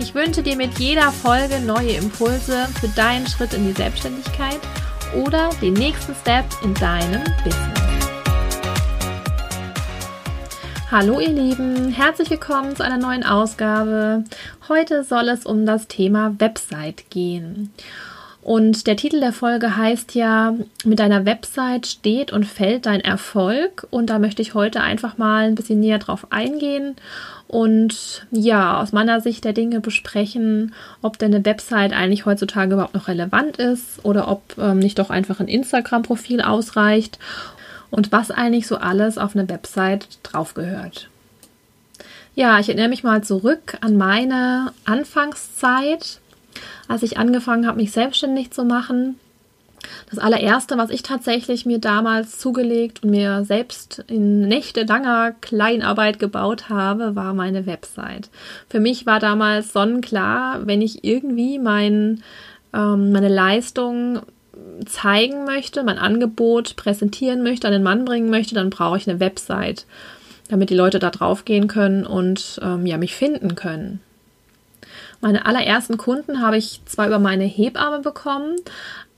Ich wünsche dir mit jeder Folge neue Impulse für deinen Schritt in die Selbstständigkeit oder den nächsten Step in deinem Business. Hallo ihr Lieben, herzlich willkommen zu einer neuen Ausgabe. Heute soll es um das Thema Website gehen. Und der Titel der Folge heißt ja, mit deiner Website steht und fällt dein Erfolg. Und da möchte ich heute einfach mal ein bisschen näher drauf eingehen und ja, aus meiner Sicht der Dinge besprechen, ob denn eine Website eigentlich heutzutage überhaupt noch relevant ist oder ob ähm, nicht doch einfach ein Instagram-Profil ausreicht und was eigentlich so alles auf eine Website draufgehört. Ja, ich erinnere mich mal zurück an meine Anfangszeit, als ich angefangen habe, mich selbstständig zu machen. Das allererste, was ich tatsächlich mir damals zugelegt und mir selbst in nächtelanger Kleinarbeit gebaut habe, war meine Website. Für mich war damals sonnenklar, wenn ich irgendwie mein, ähm, meine Leistung zeigen möchte, mein Angebot präsentieren möchte, an den Mann bringen möchte, dann brauche ich eine Website, damit die Leute da drauf gehen können und ähm, ja, mich finden können. Meine allerersten Kunden habe ich zwar über meine Hebamme bekommen,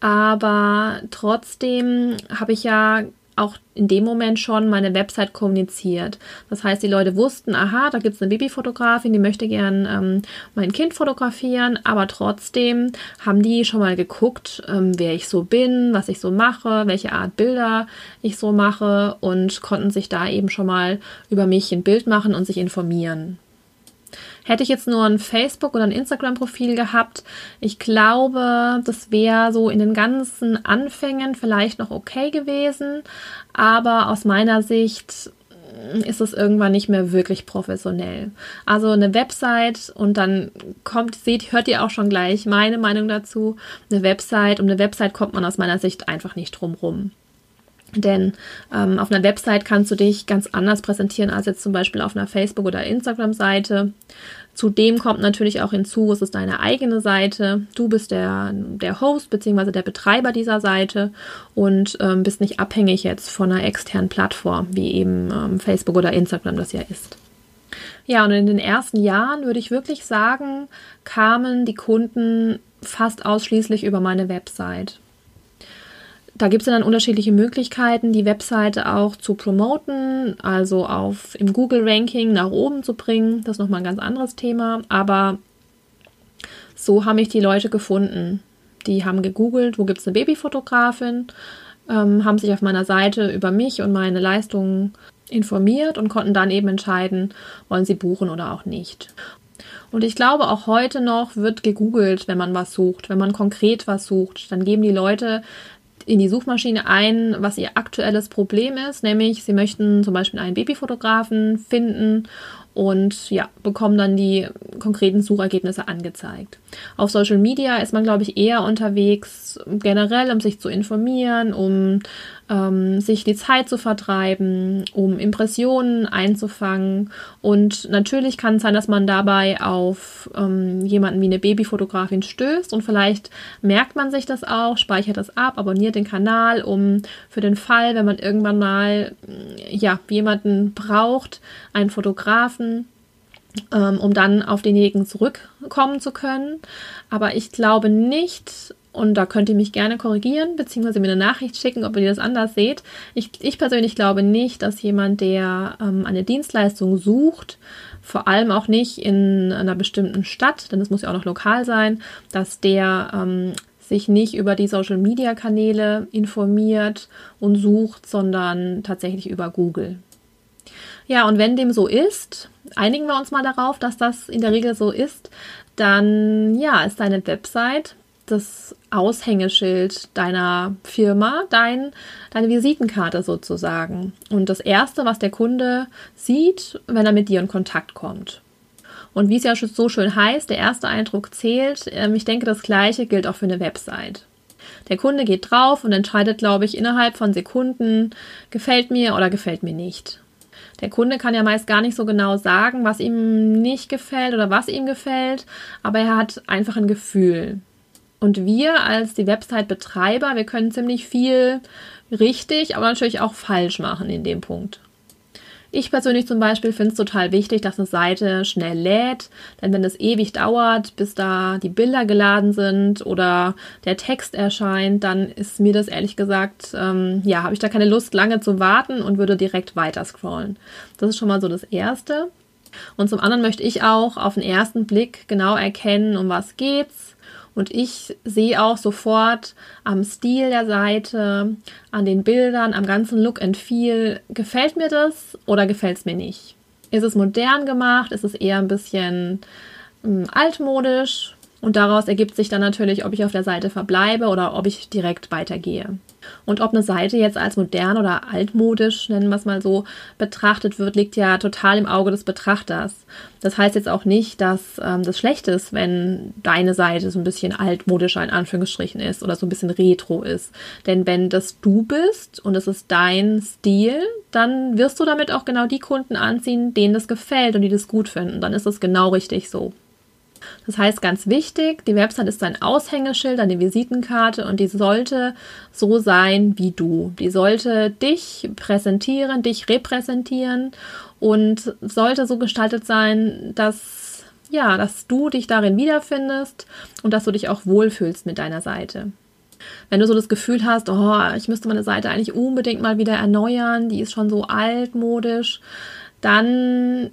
aber trotzdem habe ich ja auch in dem Moment schon meine Website kommuniziert. Das heißt, die Leute wussten, aha, da gibt es eine Babyfotografin, die möchte gern ähm, mein Kind fotografieren, aber trotzdem haben die schon mal geguckt, ähm, wer ich so bin, was ich so mache, welche Art Bilder ich so mache und konnten sich da eben schon mal über mich ein Bild machen und sich informieren. Hätte ich jetzt nur ein Facebook- oder ein Instagram-Profil gehabt, ich glaube, das wäre so in den ganzen Anfängen vielleicht noch okay gewesen. Aber aus meiner Sicht ist es irgendwann nicht mehr wirklich professionell. Also eine Website und dann kommt, seht, hört ihr auch schon gleich meine Meinung dazu. Eine Website, um eine Website kommt man aus meiner Sicht einfach nicht drum rum. Denn ähm, auf einer Website kannst du dich ganz anders präsentieren als jetzt zum Beispiel auf einer Facebook- oder Instagram-Seite. Zudem kommt natürlich auch hinzu, es ist deine eigene Seite. Du bist der, der Host bzw. der Betreiber dieser Seite und ähm, bist nicht abhängig jetzt von einer externen Plattform, wie eben ähm, Facebook oder Instagram das ja ist. Ja, und in den ersten Jahren würde ich wirklich sagen, kamen die Kunden fast ausschließlich über meine Website. Da gibt es dann unterschiedliche Möglichkeiten, die Webseite auch zu promoten, also auf im Google-Ranking nach oben zu bringen. Das ist nochmal ein ganz anderes Thema. Aber so haben mich die Leute gefunden. Die haben gegoogelt, wo gibt es eine Babyfotografin, ähm, haben sich auf meiner Seite über mich und meine Leistungen informiert und konnten dann eben entscheiden, wollen sie buchen oder auch nicht. Und ich glaube, auch heute noch wird gegoogelt, wenn man was sucht, wenn man konkret was sucht. Dann geben die Leute in die Suchmaschine ein, was ihr aktuelles Problem ist, nämlich sie möchten zum Beispiel einen Babyfotografen finden und ja, bekommen dann die konkreten Suchergebnisse angezeigt. Auf Social Media ist man, glaube ich, eher unterwegs, generell, um sich zu informieren, um ähm, sich die Zeit zu vertreiben, um Impressionen einzufangen. Und natürlich kann es sein, dass man dabei auf ähm, jemanden wie eine Babyfotografin stößt und vielleicht merkt man sich das auch, speichert das ab, abonniert den Kanal, um für den Fall, wenn man irgendwann mal ja, jemanden braucht, einen Fotografen, ähm, um dann auf denjenigen zurückkommen zu können. Aber ich glaube nicht, und da könnt ihr mich gerne korrigieren, beziehungsweise mir eine Nachricht schicken, ob ihr das anders seht. Ich, ich persönlich glaube nicht, dass jemand, der ähm, eine Dienstleistung sucht, vor allem auch nicht in einer bestimmten Stadt, denn es muss ja auch noch lokal sein, dass der ähm, sich nicht über die Social-Media-Kanäle informiert und sucht, sondern tatsächlich über Google. Ja, und wenn dem so ist, einigen wir uns mal darauf, dass das in der Regel so ist, dann ja, ist deine Website das Aushängeschild deiner Firma, dein, deine Visitenkarte sozusagen. Und das Erste, was der Kunde sieht, wenn er mit dir in Kontakt kommt. Und wie es ja so schön heißt, der erste Eindruck zählt. Ähm, ich denke, das Gleiche gilt auch für eine Website. Der Kunde geht drauf und entscheidet, glaube ich, innerhalb von Sekunden, gefällt mir oder gefällt mir nicht. Der Kunde kann ja meist gar nicht so genau sagen, was ihm nicht gefällt oder was ihm gefällt, aber er hat einfach ein Gefühl. Und wir als die Website-Betreiber, wir können ziemlich viel richtig, aber natürlich auch falsch machen in dem Punkt. Ich persönlich zum Beispiel finde es total wichtig, dass eine Seite schnell lädt, denn wenn es ewig dauert, bis da die Bilder geladen sind oder der Text erscheint, dann ist mir das ehrlich gesagt, ähm, ja, habe ich da keine Lust, lange zu warten und würde direkt weiter scrollen. Das ist schon mal so das Erste. Und zum anderen möchte ich auch auf den ersten Blick genau erkennen, um was geht's und ich sehe auch sofort am Stil der Seite, an den Bildern, am ganzen Look and Feel, gefällt mir das oder gefällt es mir nicht? Ist es modern gemacht? Ist es eher ein bisschen ähm, altmodisch? Und daraus ergibt sich dann natürlich, ob ich auf der Seite verbleibe oder ob ich direkt weitergehe. Und ob eine Seite jetzt als modern oder altmodisch, nennen wir es mal so, betrachtet wird, liegt ja total im Auge des Betrachters. Das heißt jetzt auch nicht, dass ähm, das schlecht ist, wenn deine Seite so ein bisschen altmodischer in Anführungsstrichen ist oder so ein bisschen retro ist. Denn wenn das du bist und es ist dein Stil, dann wirst du damit auch genau die Kunden anziehen, denen das gefällt und die das gut finden. Dann ist es genau richtig so. Das heißt, ganz wichtig, die Website ist ein Aushängeschild, eine Visitenkarte und die sollte so sein wie du. Die sollte dich präsentieren, dich repräsentieren und sollte so gestaltet sein, dass ja, dass du dich darin wiederfindest und dass du dich auch wohlfühlst mit deiner Seite. Wenn du so das Gefühl hast, oh, ich müsste meine Seite eigentlich unbedingt mal wieder erneuern, die ist schon so altmodisch, dann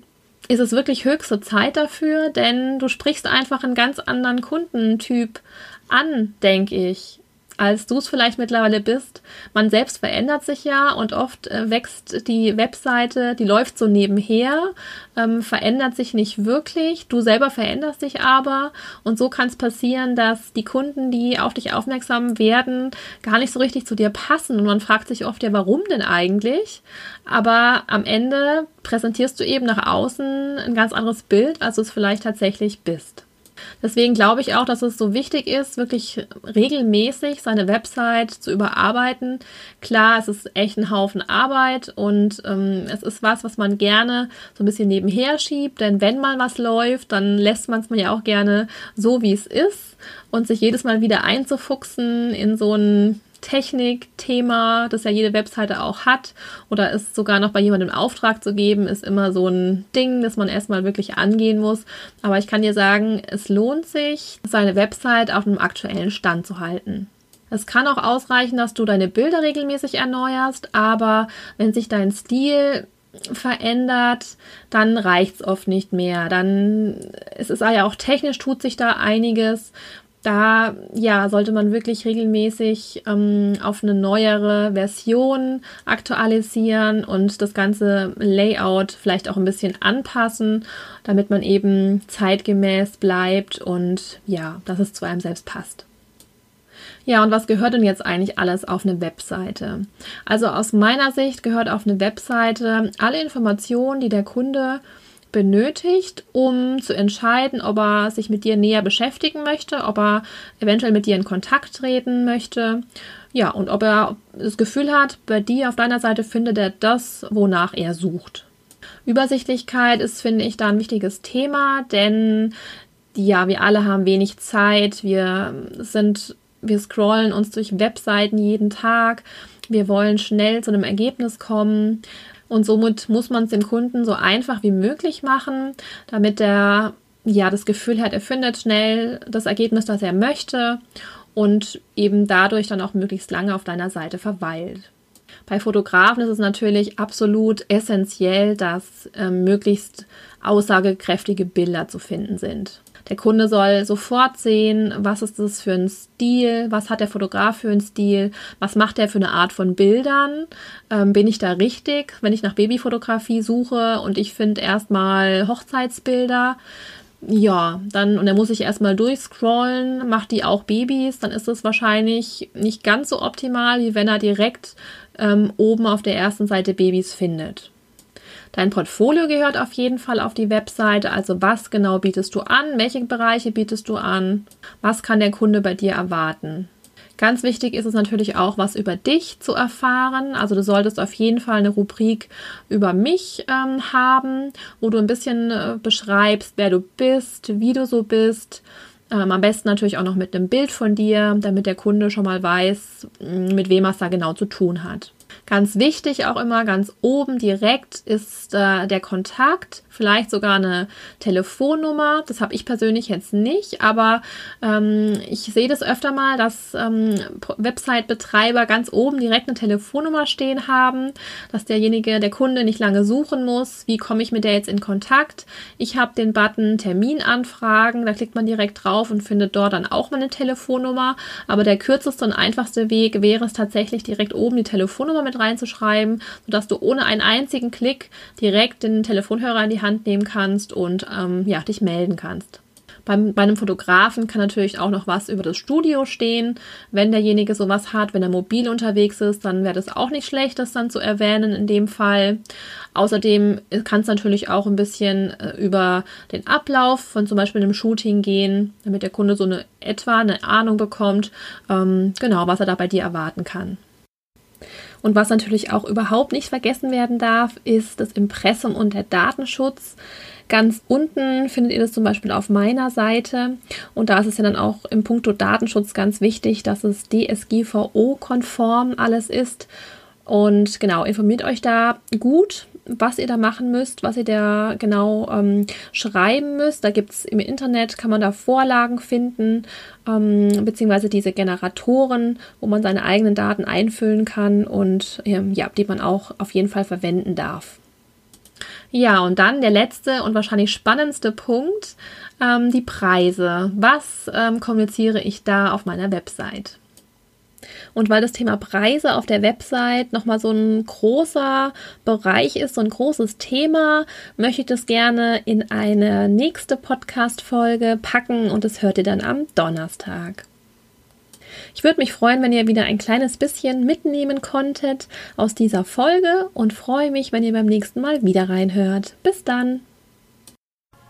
ist es wirklich höchste Zeit dafür, denn du sprichst einfach einen ganz anderen Kundentyp an, denke ich als du es vielleicht mittlerweile bist. Man selbst verändert sich ja und oft äh, wächst die Webseite, die läuft so nebenher, ähm, verändert sich nicht wirklich. Du selber veränderst dich aber und so kann es passieren, dass die Kunden, die auf dich aufmerksam werden, gar nicht so richtig zu dir passen und man fragt sich oft ja, warum denn eigentlich? Aber am Ende präsentierst du eben nach außen ein ganz anderes Bild, als du es vielleicht tatsächlich bist. Deswegen glaube ich auch, dass es so wichtig ist, wirklich regelmäßig seine Website zu überarbeiten. Klar, es ist echt ein Haufen Arbeit und ähm, es ist was, was man gerne so ein bisschen nebenher schiebt, denn wenn mal was läuft, dann lässt man es mir ja auch gerne so, wie es ist und sich jedes Mal wieder einzufuchsen in so ein Technik-Thema, das ja jede Webseite auch hat, oder es sogar noch bei jemandem Auftrag zu geben, ist immer so ein Ding, das man erstmal wirklich angehen muss. Aber ich kann dir sagen, es lohnt sich, seine Website auf einem aktuellen Stand zu halten. Es kann auch ausreichen, dass du deine Bilder regelmäßig erneuerst, aber wenn sich dein Stil verändert, dann reicht es oft nicht mehr. Dann ist es ja auch technisch tut sich da einiges da ja sollte man wirklich regelmäßig ähm, auf eine neuere Version aktualisieren und das ganze Layout vielleicht auch ein bisschen anpassen, damit man eben zeitgemäß bleibt und ja, dass es zu einem selbst passt. Ja, und was gehört denn jetzt eigentlich alles auf eine Webseite? Also aus meiner Sicht gehört auf eine Webseite alle Informationen, die der Kunde benötigt, um zu entscheiden, ob er sich mit dir näher beschäftigen möchte, ob er eventuell mit dir in Kontakt treten möchte. Ja, und ob er das Gefühl hat, bei dir auf deiner Seite findet er das, wonach er sucht. Übersichtlichkeit ist, finde ich, da ein wichtiges Thema, denn ja, wir alle haben wenig Zeit. Wir sind, wir scrollen uns durch Webseiten jeden Tag. Wir wollen schnell zu einem Ergebnis kommen. Und somit muss man es dem Kunden so einfach wie möglich machen, damit er ja das Gefühl hat, er findet schnell das Ergebnis, das er möchte und eben dadurch dann auch möglichst lange auf deiner Seite verweilt. Bei Fotografen ist es natürlich absolut essentiell, dass äh, möglichst aussagekräftige Bilder zu finden sind. Der Kunde soll sofort sehen, was ist das für ein Stil, was hat der Fotograf für einen Stil, was macht er für eine Art von Bildern, ähm, bin ich da richtig, wenn ich nach Babyfotografie suche und ich finde erstmal Hochzeitsbilder, ja, dann, und dann muss ich erstmal durchscrollen, macht die auch Babys, dann ist es wahrscheinlich nicht ganz so optimal, wie wenn er direkt ähm, oben auf der ersten Seite Babys findet. Dein Portfolio gehört auf jeden Fall auf die Webseite. Also was genau bietest du an? Welche Bereiche bietest du an? Was kann der Kunde bei dir erwarten? Ganz wichtig ist es natürlich auch, was über dich zu erfahren. Also du solltest auf jeden Fall eine Rubrik über mich ähm, haben, wo du ein bisschen äh, beschreibst, wer du bist, wie du so bist. Ähm, am besten natürlich auch noch mit einem Bild von dir, damit der Kunde schon mal weiß, mit wem er es da genau zu tun hat. Ganz wichtig auch immer, ganz oben direkt ist äh, der Kontakt, vielleicht sogar eine Telefonnummer. Das habe ich persönlich jetzt nicht, aber ähm, ich sehe das öfter mal, dass ähm, Website-Betreiber ganz oben direkt eine Telefonnummer stehen haben, dass derjenige, der Kunde nicht lange suchen muss. Wie komme ich mit der jetzt in Kontakt? Ich habe den Button Terminanfragen, da klickt man direkt drauf und findet dort dann auch meine Telefonnummer. Aber der kürzeste und einfachste Weg wäre es tatsächlich direkt oben die Telefonnummer mit reinzuschreiben, sodass du ohne einen einzigen Klick direkt den Telefonhörer in die Hand nehmen kannst und ähm, ja, dich melden kannst. Beim, bei einem Fotografen kann natürlich auch noch was über das Studio stehen. Wenn derjenige sowas hat, wenn er mobil unterwegs ist, dann wäre das auch nicht schlecht, das dann zu erwähnen in dem Fall. Außerdem kann es natürlich auch ein bisschen äh, über den Ablauf von zum Beispiel einem Shooting gehen, damit der Kunde so eine etwa eine Ahnung bekommt, ähm, genau, was er da bei dir erwarten kann. Und was natürlich auch überhaupt nicht vergessen werden darf, ist das Impressum und der Datenschutz. Ganz unten findet ihr das zum Beispiel auf meiner Seite. Und da ist es ja dann auch im Punkto Datenschutz ganz wichtig, dass es DSGVO-konform alles ist. Und genau, informiert euch da gut, was ihr da machen müsst, was ihr da genau ähm, schreiben müsst. Da gibt es im Internet, kann man da Vorlagen finden, ähm, beziehungsweise diese Generatoren, wo man seine eigenen Daten einfüllen kann und ähm, ja, die man auch auf jeden Fall verwenden darf. Ja, und dann der letzte und wahrscheinlich spannendste Punkt, ähm, die Preise. Was ähm, kommuniziere ich da auf meiner Website? Und weil das Thema Preise auf der Website nochmal so ein großer Bereich ist, so ein großes Thema, möchte ich das gerne in eine nächste Podcast-Folge packen und das hört ihr dann am Donnerstag. Ich würde mich freuen, wenn ihr wieder ein kleines bisschen mitnehmen konntet aus dieser Folge und freue mich, wenn ihr beim nächsten Mal wieder reinhört. Bis dann!